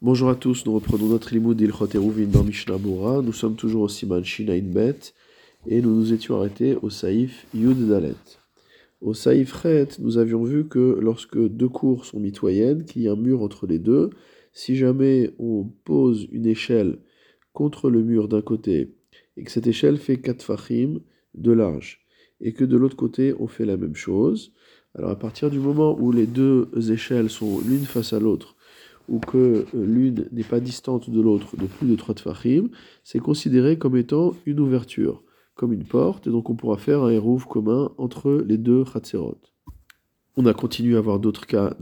Bonjour à tous, nous reprenons notre limoud d'Ilchot Eruvin dans Mishnah Bora. Nous sommes toujours au Siman Shinain Bet et nous nous étions arrêtés au Saïf Yud Dalet. Au Saïf Chet, nous avions vu que lorsque deux cours sont mitoyennes, qu'il y a un mur entre les deux, si jamais on pose une échelle contre le mur d'un côté et que cette échelle fait 4 fachim de large et que de l'autre côté on fait la même chose, alors à partir du moment où les deux échelles sont l'une face à l'autre, ou que euh, l'une n'est pas distante de l'autre de plus de 3 tfachim, c'est considéré comme étant une ouverture, comme une porte, et donc on pourra faire un hérouf commun entre les deux chatzerot. On a continué à avoir d'autres cas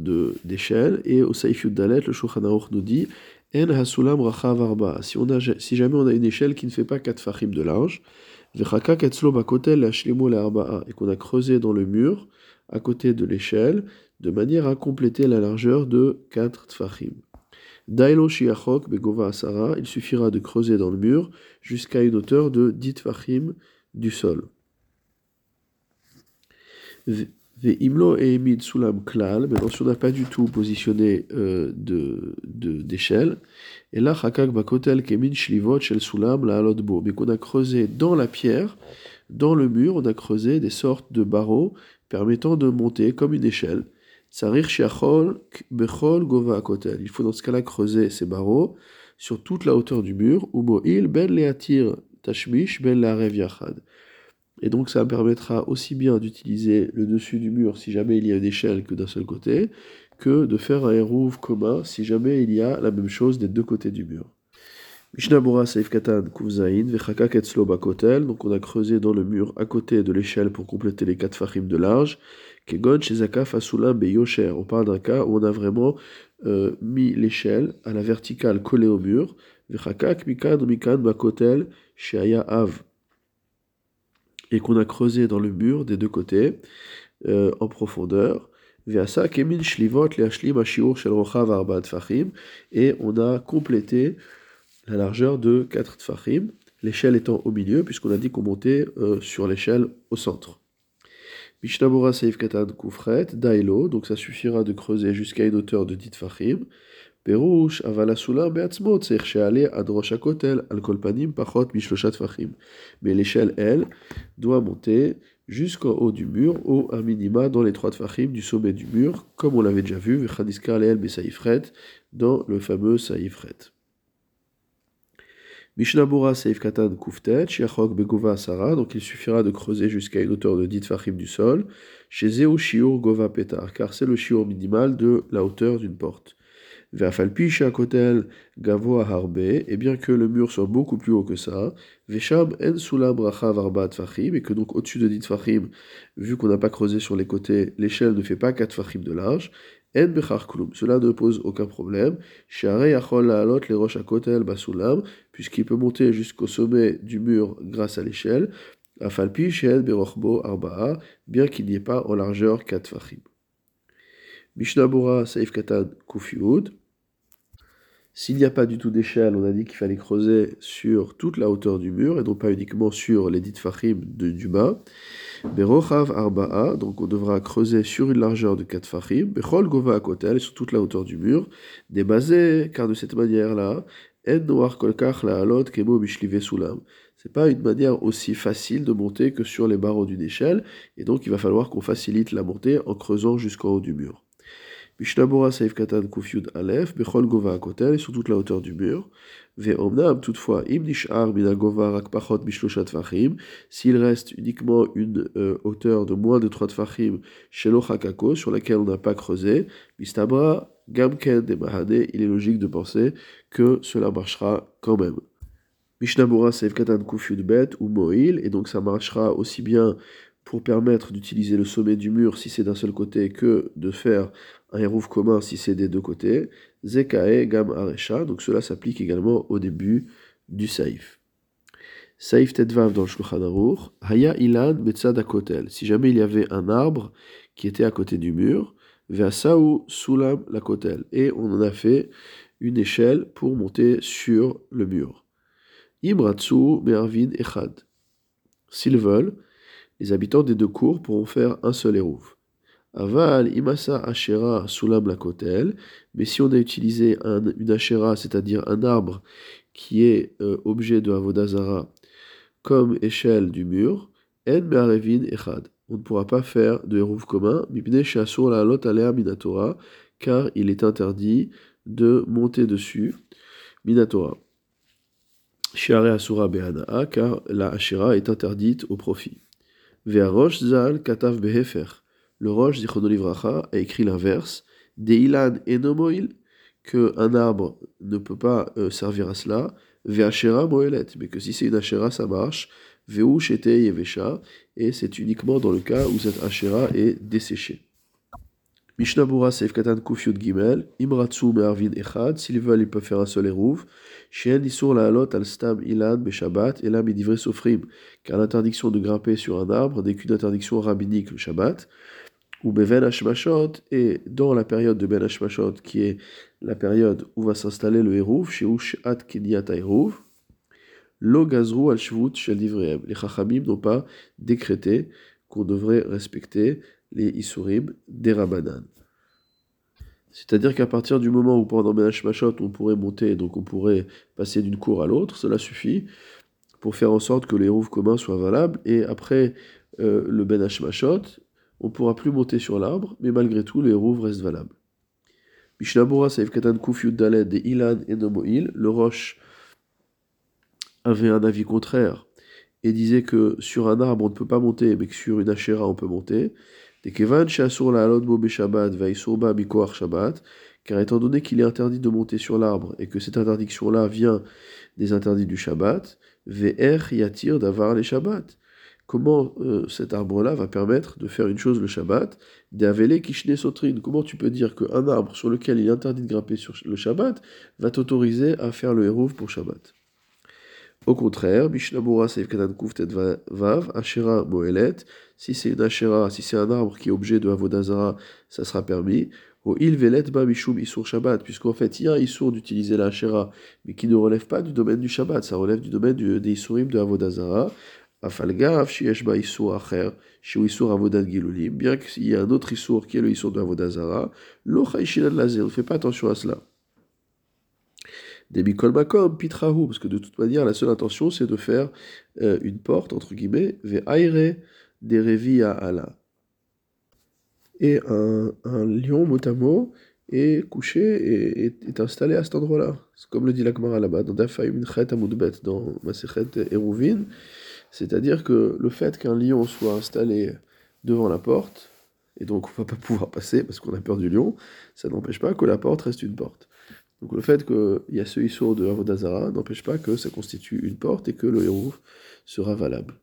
d'échelle, et au Saif Dalet, le Shulchan nous dit En hasulam racha Si, on a, si jamais on a une échelle qui ne fait pas 4 fachim de large, et qu'on a creusé dans le mur, à côté de l'échelle, de manière à compléter la largeur de 4 tfachim. Dailo shiachok begova asara, il suffira de creuser dans le mur jusqu'à une hauteur de 10 tfachim du sol. Ve'imlo et emid sulam klal, maintenant si on n'a pas du tout positionné euh, d'échelle, et là chakak bakotel kemin shlivot shel sulam la mais qu'on a creusé dans la pierre, dans le mur, on a creusé des sortes de barreaux permettant de monter comme une échelle. Il faut dans ce cas-là creuser ces barreaux sur toute la hauteur du mur. ben tashmish ben Et donc ça permettra aussi bien d'utiliser le dessus du mur si jamais il y a une échelle que d'un seul côté, que de faire un hérouve commun si jamais il y a la même chose des deux côtés du mur. Donc on a creusé dans le mur à côté de l'échelle pour compléter les quatre fachim de large. Beyosher, on parle d'un cas où on a vraiment euh, mis l'échelle à la verticale collée au mur. Vechakak Sheaya Av, et qu'on a creusé dans le mur des deux côtés euh, en profondeur. Shlivot Shel Rochav Arba Fachim, et on a complété la largeur de 4 tfachim, l'échelle étant au milieu, puisqu'on a dit qu'on montait euh, sur l'échelle au centre. Mishnabura Seif Katan Kufret, Dailo, donc ça suffira de creuser jusqu'à une hauteur de 10 tfachim. Perouche, Avalasula, Beatzmo, Tsercheale, Adrosh Akotel, Alkolpanim, Pachot, Mishloshat Fachim. Mais l'échelle, elle, doit monter jusqu'en haut du mur, au un minima dans les trois tfachim du sommet du mur, comme on l'avait déjà vu, Vechadiska Leel Besaifret, dans le fameux Saifret. Mishnabura Seif Katan Kuftet, Shiachok Begova Sara, donc il suffira de creuser jusqu'à une hauteur de 10 fachim du sol, chez Zeu Shiur Gova Petar, car c'est le shiur minimal de la hauteur d'une porte. Ve'afalpi Kotel Gavo Harbe, et bien que le mur soit beaucoup plus haut que ça, Vesham En Sulam Racha Varbat Fachim, et que donc au-dessus de 10 fachim, vu qu'on n'a pas creusé sur les côtés, l'échelle ne fait pas 4 fachim de large, cela ne pose aucun problème. puisqu'il peut monter jusqu'au sommet du mur grâce à l'échelle. Afalpi arbaa, bien qu'il n'y ait pas en largeur 4 fachim. Mishnabura Saif Katan Kufiud. S'il n'y a pas du tout d'échelle, on a dit qu'il fallait creuser sur toute la hauteur du mur et non pas uniquement sur les dites fachim de, du bas. Berochav arba'a, donc on devra creuser sur une largeur de 4 fachim. Bechol gova kotel, sur toute la hauteur du mur. Débasé, car de cette manière-là, en noir la kemo sulam. C'est pas une manière aussi facile de monter que sur les barreaux d'une échelle, et donc il va falloir qu'on facilite la montée en creusant jusqu'en haut du mur. Mishnabura Saif Katan Kufyud Aleph, Bechol Gova Kotel, sur toute la hauteur du mur. Ve'omnam, toutefois, Im Nishar Minagova Rakpachot Mishloshat Fachim, s'il reste uniquement une euh, hauteur de moins de 3 Tfachim, Shelo Hakako, sur laquelle on n'a pas creusé, Mistabra Gamken de Mahane, il est logique de penser que cela marchera quand même. Mishnabura Saif Katan Kufyud Bet ou Moil, et donc ça marchera aussi bien pour permettre d'utiliser le sommet du mur si c'est d'un seul côté que de faire un hérouf commun si c'est des deux côtés. Zekae gam aresha, donc cela s'applique également au début du saif. Saif tedvav dans le Shulchan Aruch, haya ilan betzad kotel. Si jamais il y avait un arbre qui était à côté du mur, ve'asaou sulam la kotel. Et on en a fait une échelle pour monter sur le mur. Imratsu mervin echad. S'ils veulent, les habitants des deux cours pourront faire un seul hérouf. Aval, imasa ashera sulam la kotel. Mais si on a utilisé une ashera, c'est-à-dire un arbre qui est euh, objet de avodazara, comme échelle du mur, en me'arevin echad. On ne pourra pas faire de hérouf commun, mibne shasur la lot alea minatora, car il est interdit de monter dessus, minatora. Shiare asura behanaa, car la ashera est interdite au profit. Ve'arosh zal katav behefer. Le Roche, Zichonolivracha, a écrit l'inverse. Deilan enomoil, que un arbre ne peut pas euh, servir à cela. Ve'ashera moelet, mais que si c'est une ashera, ça marche. Ve'u shete yevesha, et c'est uniquement dans le cas où cette ashera est desséchée. Mishnabura Seif Katan Gimel, Imratsu Me'arvin Echad, s'ils veulent, ils peuvent faire un seul érouv. Shen Isur la Halot al Stam Ilan Beshabbat, et là Midivre Sofrim, car l'interdiction de grimper sur un arbre n'est qu'une interdiction rabbinique le Shabbat. Ou Beven Hashmashot, et dans la période de Ben Hashmashot, qui est la période où va s'installer le Hérouv, chez Ushat Kenyat Hérouv, Lo Gazru al Shvut Shel. Les Chachamim n'ont pas décrété qu'on devrait respecter les Isurim des Rabanan. C'est-à-dire qu'à partir du moment où pendant Ben Hashmashot on pourrait monter, donc on pourrait passer d'une cour à l'autre, cela suffit pour faire en sorte que les rouves communs soient valables. Et après euh, le Ben Hashmashot, on ne pourra plus monter sur l'arbre, mais malgré tout, les rouves restent valables. Mishnabura Saif Katan Daled et Ilan et Nomoil, le Roche avait un avis contraire et disait que sur un arbre on ne peut pas monter, mais que sur une achéra on peut monter. Car étant donné qu'il est interdit de monter sur l'arbre et que cette interdiction-là vient des interdits du Shabbat, VR yatir d'avoir les Shabbat. Comment euh, cet arbre-là va permettre de faire une chose le Shabbat D'avele kishne sotrine. Comment tu peux dire qu'un arbre sur lequel il est interdit de grimper sur le Shabbat va t'autoriser à faire le hérouv pour Shabbat? Au contraire, Mishnabura Seif Kadan Kuftet Vav, Ashera Moelet, si c'est une Ashera, si c'est un arbre qui est objet de Avodazara, ça sera permis. Au Il Velet Ba Mishum Isur Shabbat, puisqu'en fait il y a un Isur d'utiliser la mais qui ne relève pas du domaine du Shabbat, ça relève du domaine des Isurim de Avodazara bien qu'il y a un autre Issour qui est le Issour de Avodazara, on ne fait pas attention à cela. Demi Makom, Pitrahu, parce que de toute manière, la seule intention, c'est de faire euh, une porte, entre guillemets, ve aire des revi à Allah. Et un, lion, mot est couché et est, installé à cet endroit-là. C'est comme le dit l'Akmara là-bas, dans Dafaïm Chet Amoudbet, dans Masechet Eruvin. C'est-à-dire que le fait qu'un lion soit installé devant la porte, et donc on va pas pouvoir passer parce qu'on a peur du lion, ça n'empêche pas que la porte reste une porte. Donc le fait qu'il y a ce issour de Avodazara n'empêche pas que ça constitue une porte et que le héros sera valable.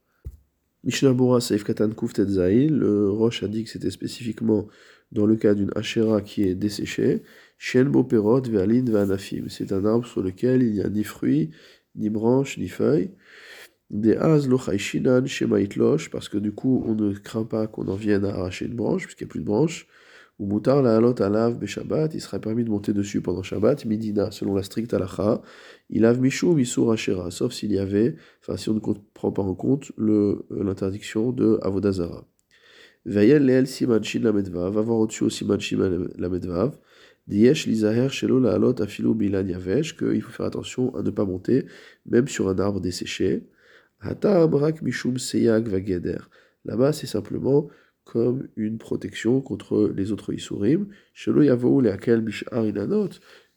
Mishnah Bora Saif Katan le Roche a dit que c'était spécifiquement dans le cas d'une Hachera qui est desséchée. Ve'anafim. C'est un arbre sur lequel il n'y a ni fruits, ni branches, ni feuilles. Des az lochaishinan parce que du coup on ne craint pas qu'on en vienne à arracher une branche, puisqu'il n'y a plus de branche. Ou mutar la halot alav il serait permis de monter dessus pendant Shabbat, midina, selon la stricte halacha. Il av mishu misur ashera, sauf s'il y avait, enfin si on ne prend pas en compte l'interdiction de avodazara. Vayel leel siman shin la medvav, va voir au-dessus au siman shin la medvav. Diesh lizaher shelo la halot afilu bilan yavesh, qu'il faut faire attention à ne pas monter, même sur un arbre desséché. Mishum Seyag Vageder. Là-bas, c'est simplement comme une protection contre les autres Isurim. Shelo Yavou Leakel Mishar Inanot,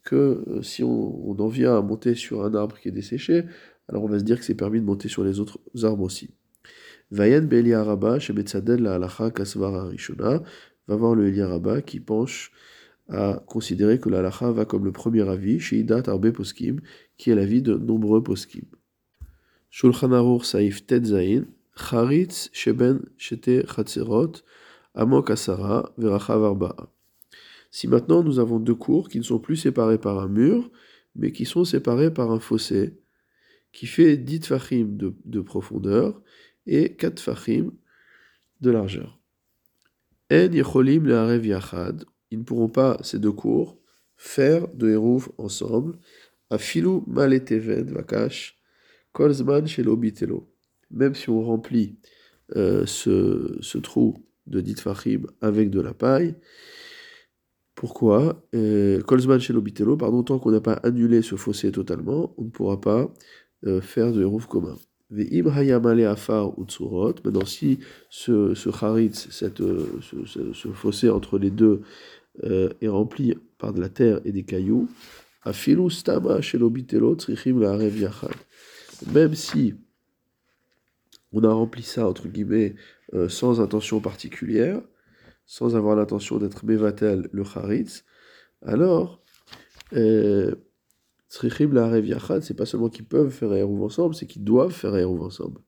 que euh, si on, en vient à monter sur un arbre qui est desséché, alors on va se dire que c'est permis de monter sur les autres arbres aussi. Vayen Shebetzadel la Halacha Kasvara Rishona, va voir le Eliaraba qui penche à considérer que la halacha va comme le premier avis, chez Idat Arbe Poskim, qui est l'avis de nombreux Poskim. Shulchan Aruch Saif Tetzain, Si maintenant nous avons deux cours qui ne sont plus séparés par un mur, mais qui sont séparés par un fossé, qui fait 10 fachim de, de, profondeur et 4 fachim de largeur. En Yecholim le Yachad, ils ne pourront pas, ces deux cours, faire de Hérouf ensemble, Afilu Maleteven Vakash, Kolzman chez l'obitelo. Même si on remplit euh, ce, ce, trou de Ditfachim avec de la paille. Pourquoi euh, Kolzman chez l'Obitelo, pardon, tant qu'on n'a pas annulé ce fossé totalement, on ne pourra pas euh, faire de Hérouf commun. Maintenant si ce, ce charitz, cette, euh, ce, ce, fossé entre les deux euh, est rempli par de la terre et des cailloux. Même si on a rempli ça, entre guillemets, euh, sans intention particulière, sans avoir l'intention d'être Mevatel le Charitz, alors, Tzrichim la Yachad, c'est pas seulement qu'ils peuvent faire Eruv ensemble, c'est qu'ils doivent faire Eruv ensemble.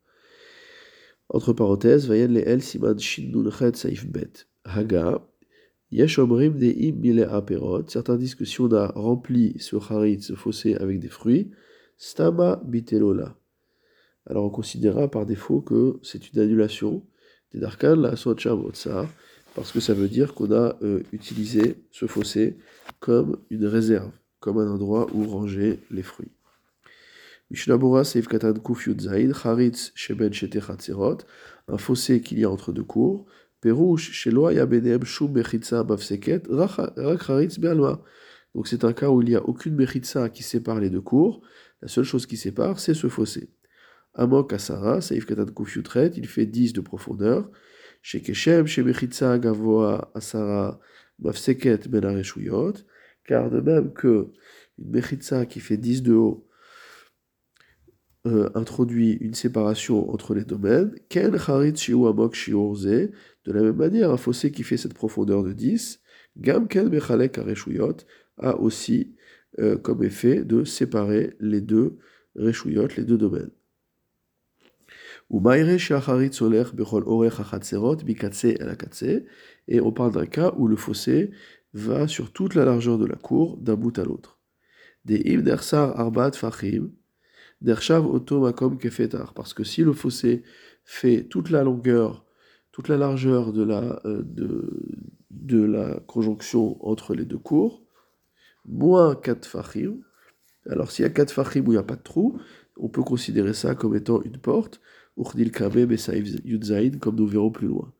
Entre parenthèses, Vayen le El Siman Shin Nun Chet Saif Bet. Haga, Yesh Omrim de Im Mile Aperot. Certains disent que si on a rempli ce Charitz, ce fossé avec des fruits, Stama Bitelola. Alors on considérera par défaut que c'est une annulation des Darkan, la Otsar, parce que ça veut dire qu'on a euh, utilisé ce fossé comme une réserve, comme un endroit où ranger les fruits. Mishnabura Seif Katan Kuf Yudzaïd, Charitz Sheben Shete Chatzerot, un fossé qu'il y a entre deux cours, Perouche Sheloa Yabenem Shum Mechitza Bavseket, Rak Charitz Bealma. Donc c'est un cas où il n'y a aucune Mechitza qui sépare les deux cours, la seule chose qui sépare, c'est ce fossé. Amok Asara, Seif Katan Kuf Yutret, il fait 10 de profondeur, chez Keshem, chez Mechitza Gavoa Asara Mafseket Ben Areshuyot, car de même que une Mechitza qui fait 10 de haut euh, introduit une séparation entre les domaines, Ken Harit Shiu Amok Shiurze, de la même manière, un fossé qui fait cette profondeur de 10, Gam Ken Mechalek Areshuyot, a aussi euh, comme effet de séparer les deux les deux domaines. Et on parle d'un cas où le fossé va sur toute la largeur de la cour, d'un bout à l'autre. Parce que si le fossé fait toute la longueur, toute la largeur de la, euh, de la conjonction entre les deux cours, moins 4 fachim, alors s'il y a 4 fachim où il n'y a pas de trou, on peut considérer ça comme étant une porte, Urdil comme nous verrons plus loin.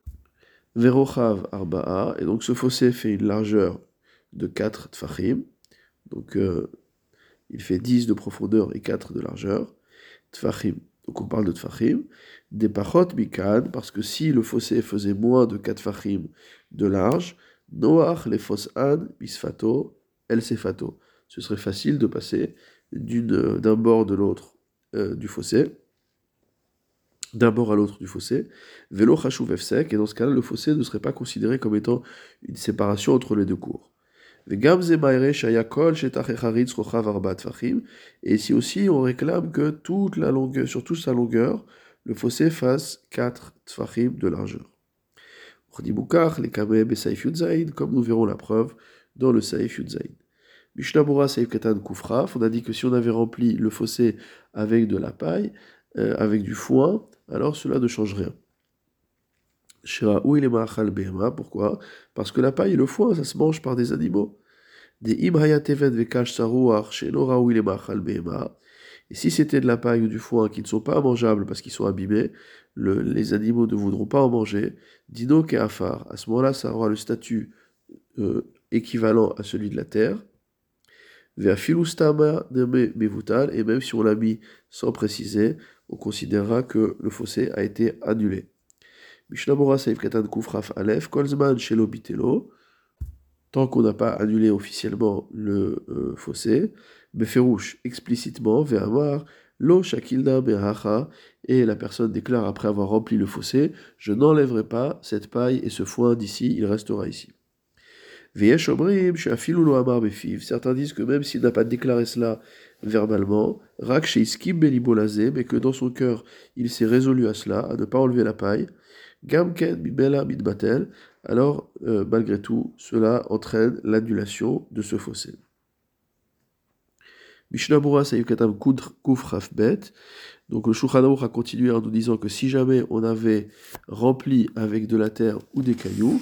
Verochav Arba'a, et donc ce fossé fait une largeur de 4 tfachim, donc euh, il fait 10 de profondeur et 4 de largeur, tfachim, donc on parle de tfachim, des pachot mikan, parce que si le fossé faisait moins de 4 tfachim de large, noach les el sefato, ce serait facile de passer d'un bord de l'autre euh, du fossé, d'un bord à l'autre du fossé, vélo chachouv sec, et dans ce cas-là, le fossé ne serait pas considéré comme étant une séparation entre les deux cours. Et ici aussi, on réclame que toute la longueur, sur toute sa longueur, le fossé fasse 4 tfachim de largeur. Comme nous verrons la preuve dans le Yudzaïd. On a dit que si on avait rempli le fossé avec de la paille, euh, avec du foin, alors cela ne change rien. pourquoi? Parce que la paille et le foin, ça se mange par des animaux. Des Et si c'était de la paille ou du foin qui ne sont pas mangeables parce qu'ils sont abîmés, les animaux ne voudront pas en manger. Dino afar. À ce moment-là, ça aura le statut euh, équivalent à celui de la terre. Et même si on l'a mis sans préciser, on considérera que le fossé a été annulé. Aleph, Kolzman Bitelo, tant qu'on n'a pas annulé officiellement le euh, fossé, Beferouche explicitement, Ve'amar, Lo Shakilda Beracha, et la personne déclare après avoir rempli le fossé, je n'enlèverai pas cette paille et ce foin d'ici, il restera ici. Certains disent que même s'il n'a pas déclaré cela verbalement, Rak mais que dans son cœur il s'est résolu à cela, à ne pas enlever la paille, Gamken Bibela Midbatel, alors euh, malgré tout, cela entraîne l'annulation de ce fossé. Mishnabura Sayukatam Kuf Rafbet. Donc le Shulchan a continué en nous disant que si jamais on avait rempli avec de la terre ou des cailloux,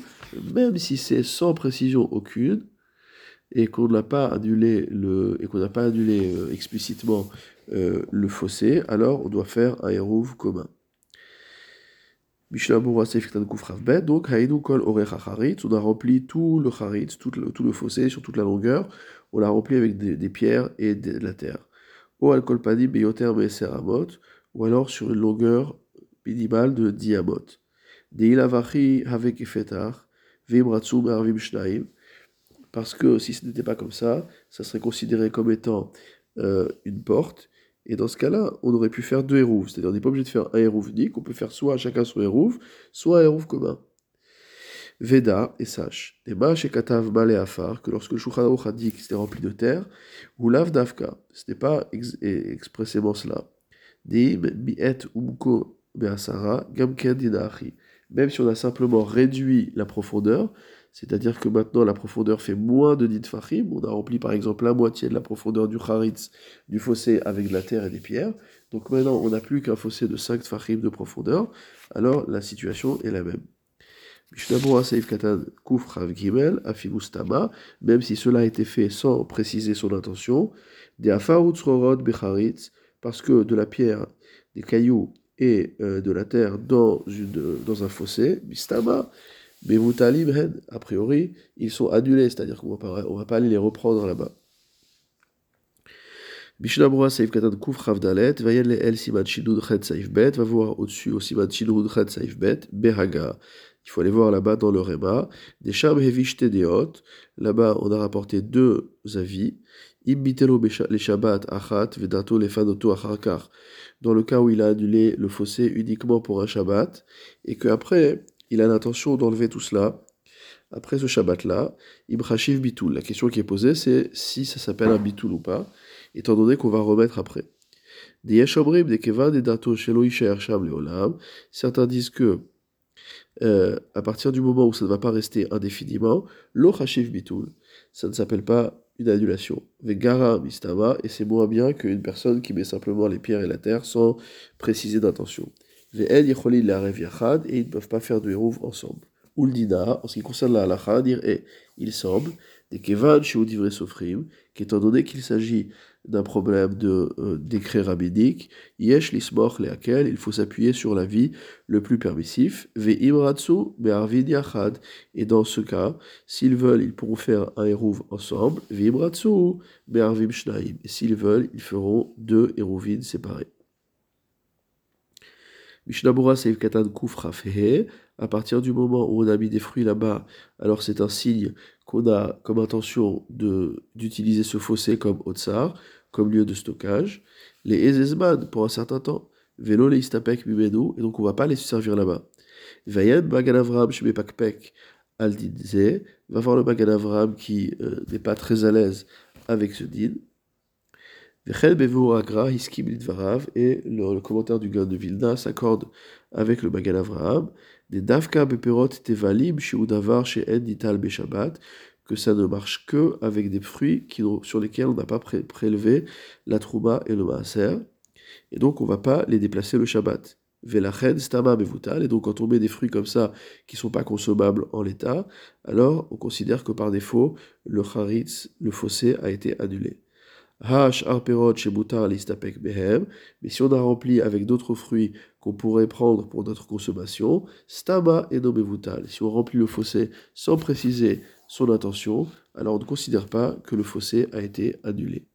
même si c'est sans précision aucune, et qu'on n'a pas annulé le et qu'on n'a pas annulé euh, explicitement euh, le fossé, alors on doit faire un hérouve commun. Donc Haïdou Kol Charitz, on a rempli tout le Charitz, tout le, tout le fossé sur toute la longueur, on l'a rempli avec des, des, pierres et de, la terre. O Alkol Padi Beyoter Meser Amot, ou alors sur une longueur minimale de 10 Amot. Deilavachi Havek Parce que si ce n'était pas comme ça, ça serait considéré comme étant euh, une porte, et dans ce cas-là, on aurait pu faire deux hérouves. C'est-à-dire, on n'est pas obligé de faire un hérouve unique, on peut faire soit chacun son hérouve, soit un hérouve commun. Veda, et sache, et et Katav que lorsque le Shulchan a dit que c'était rempli de terre, ou Lav ce n'est pas expressément cela. Dim, Umko Beasara, Gamken. Même si on a simplement réduit la profondeur, c'est-à-dire que maintenant la profondeur fait moins de dit fachim. On a rempli par exemple la moitié de la profondeur du charitz, du fossé avec de la terre et des pierres. Donc maintenant on n'a plus qu'un fossé de 5 fachim de profondeur. Alors la situation est la même. Même si cela a été fait sans préciser son intention, parce que de la pierre, des cailloux et euh, de la terre dans, une, dans un fossé, bistama, mais a priori, ils sont annulés, c'est-à-dire qu'on ne va pas aller les reprendre là-bas. Mishnah Saif Katan Kuf Ravdalet, Vayen El Siman Shidud Chet Saif Bet, va voir au-dessus au Siman Shidud Chet Saif Bet, Behaga. Il faut aller voir là-bas dans le Réma. Des Sham Hevish Tedeot, là-bas on a rapporté deux avis. Les Shabbat Achat, Vedato Acharkar. Dans le cas où il a annulé le fossé uniquement pour un Shabbat, et qu'après, il a l'intention d'enlever tout cela. Après ce Shabbat-là, Ibrahim Bitoul. La question qui est posée, c'est si ça s'appelle un Bitoul ou pas, étant donné qu'on va remettre après. Certains disent que euh, à partir du moment où ça ne va pas rester indéfiniment, lo bitoul, ça ne s'appelle pas une annulation. Vegara mistama, et c'est moins bien qu'une personne qui met simplement les pierres et la terre sans préciser d'intention et ils ne peuvent pas faire de hérouv ensemble. Uldina, en ce qui concerne la halacha, dire et il semble, des kevan chez Sofrim, qu'étant donné qu'il s'agit d'un problème de euh, décret rabbinique, yesh lismoch leakel, il faut s'appuyer sur la vie le plus permissif, ve imratsu be'arvin yachad, et dans ce cas, s'ils veulent, ils pourront faire un hérouv ensemble, ve imratsu be'arvim shnaim, et s'ils veulent, ils feront deux hérouvines séparés. Mishnabura Seif Katan Kufrafehe, à partir du moment où on a mis des fruits là-bas, alors c'est un signe qu'on a comme intention d'utiliser ce fossé comme Otsar, comme lieu de stockage. Les Ezezman pour un certain temps, vélo les Istapek Mimenu, et donc on va pas les servir là-bas. Vayen Maganavram Shmepakpek Aldinze, va voir le Maganavram qui euh, n'est pas très à l'aise avec ce din. Et le, commentaire du gars de Vilna s'accorde avec le Magal Avraham, des Davka Beperot Tevalim Udavar chez Beshabbat, que ça ne marche que avec des fruits sur lesquels on n'a pas prélevé la Trouma et le Maaser, et donc on ne va pas les déplacer le Shabbat. Velachen Stama Mevutal, et donc quand on met des fruits comme ça qui ne sont pas consommables en l'état, alors on considère que par défaut, le Charitz, le fossé, a été annulé. Mais si on a rempli avec d'autres fruits qu'on pourrait prendre pour notre consommation, stama et. Si on remplit le fossé sans préciser son intention, alors on ne considère pas que le fossé a été annulé.